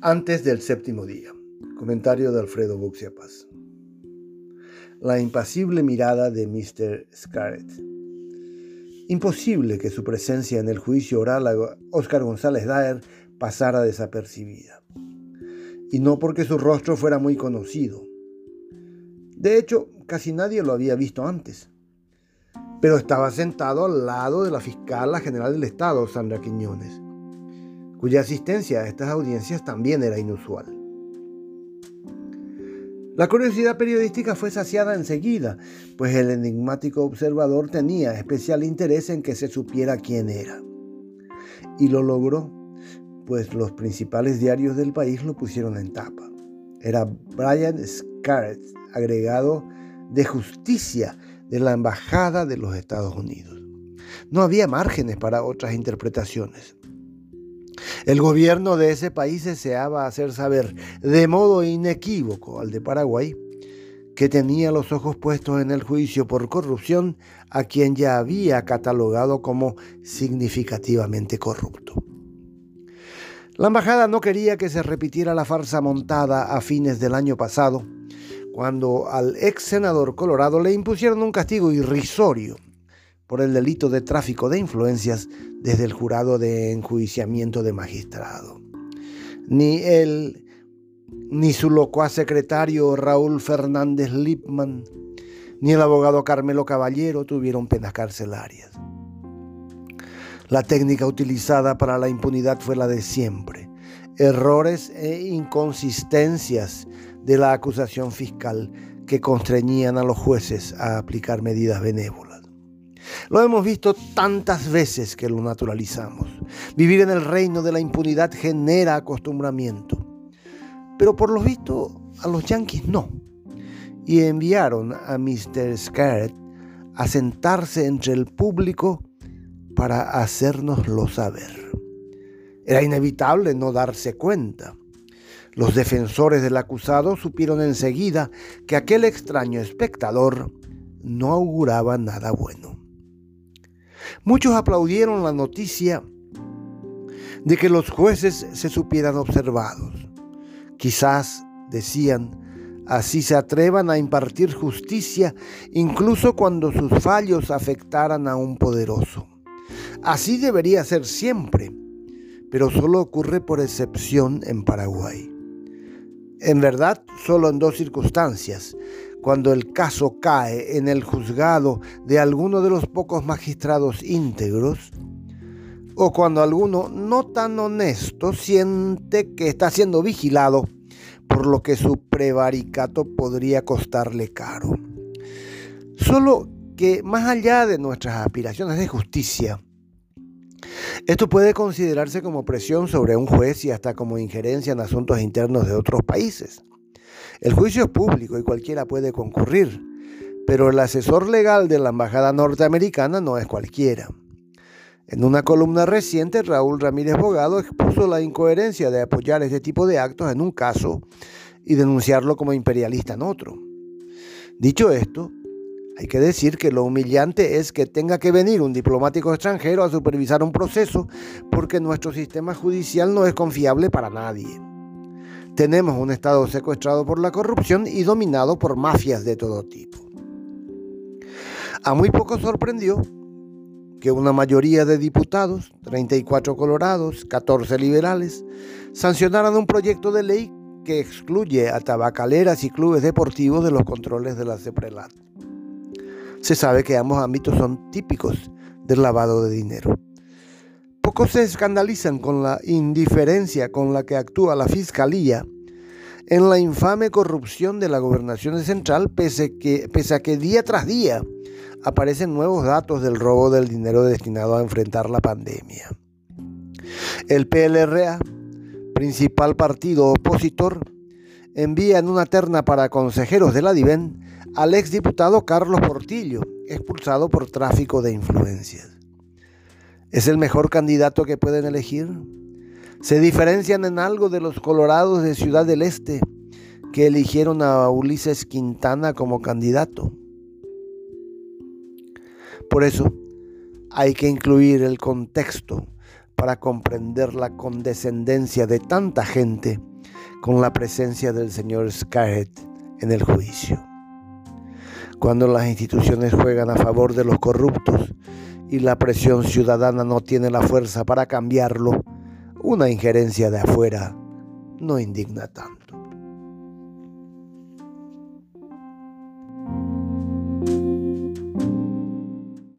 Antes del séptimo día. Comentario de Alfredo Buxiapas. La impasible mirada de Mr. Scarrett. Imposible que su presencia en el juicio oral a Oscar González Daer pasara desapercibida. Y no porque su rostro fuera muy conocido. De hecho, casi nadie lo había visto antes. Pero estaba sentado al lado de la fiscal general del Estado, Sandra Quiñones cuya asistencia a estas audiencias también era inusual. La curiosidad periodística fue saciada enseguida, pues el enigmático observador tenía especial interés en que se supiera quién era. Y lo logró, pues los principales diarios del país lo pusieron en tapa. Era Brian Scarrett, agregado de justicia de la Embajada de los Estados Unidos. No había márgenes para otras interpretaciones. El gobierno de ese país deseaba hacer saber de modo inequívoco al de Paraguay que tenía los ojos puestos en el juicio por corrupción a quien ya había catalogado como significativamente corrupto. La embajada no quería que se repitiera la farsa montada a fines del año pasado, cuando al ex senador Colorado le impusieron un castigo irrisorio por el delito de tráfico de influencias desde el jurado de enjuiciamiento de magistrado. Ni él, ni su locuaz secretario Raúl Fernández Lipman, ni el abogado Carmelo Caballero tuvieron penas carcelarias. La técnica utilizada para la impunidad fue la de siempre. Errores e inconsistencias de la acusación fiscal que constreñían a los jueces a aplicar medidas benévolas. Lo hemos visto tantas veces que lo naturalizamos. Vivir en el reino de la impunidad genera acostumbramiento. Pero por lo visto a los yanquis no. Y enviaron a Mr. Scarrett a sentarse entre el público para hacérnoslo saber. Era inevitable no darse cuenta. Los defensores del acusado supieron enseguida que aquel extraño espectador no auguraba nada bueno. Muchos aplaudieron la noticia de que los jueces se supieran observados. Quizás, decían, así se atrevan a impartir justicia incluso cuando sus fallos afectaran a un poderoso. Así debería ser siempre, pero solo ocurre por excepción en Paraguay. En verdad, solo en dos circunstancias, cuando el caso cae en el juzgado de alguno de los pocos magistrados íntegros, o cuando alguno no tan honesto siente que está siendo vigilado, por lo que su prevaricato podría costarle caro. Solo que más allá de nuestras aspiraciones de justicia, esto puede considerarse como presión sobre un juez y hasta como injerencia en asuntos internos de otros países. El juicio es público y cualquiera puede concurrir, pero el asesor legal de la Embajada norteamericana no es cualquiera. En una columna reciente, Raúl Ramírez Bogado expuso la incoherencia de apoyar este tipo de actos en un caso y denunciarlo como imperialista en otro. Dicho esto, hay que decir que lo humillante es que tenga que venir un diplomático extranjero a supervisar un proceso porque nuestro sistema judicial no es confiable para nadie. Tenemos un Estado secuestrado por la corrupción y dominado por mafias de todo tipo. A muy poco sorprendió que una mayoría de diputados, 34 colorados, 14 liberales, sancionaran un proyecto de ley que excluye a tabacaleras y clubes deportivos de los controles de la CEPRELAT. Se sabe que ambos ámbitos son típicos del lavado de dinero. Se escandalizan con la indiferencia con la que actúa la Fiscalía en la infame corrupción de la gobernación central, pese, que, pese a que día tras día aparecen nuevos datos del robo del dinero destinado a enfrentar la pandemia. El PLRA, principal partido opositor, envía en una terna para consejeros de la DIVEN al exdiputado Carlos Portillo, expulsado por tráfico de influencias. ¿Es el mejor candidato que pueden elegir? ¿Se diferencian en algo de los colorados de Ciudad del Este que eligieron a Ulises Quintana como candidato? Por eso hay que incluir el contexto para comprender la condescendencia de tanta gente con la presencia del señor Scarlett en el juicio. Cuando las instituciones juegan a favor de los corruptos y la presión ciudadana no tiene la fuerza para cambiarlo, una injerencia de afuera no indigna tanto.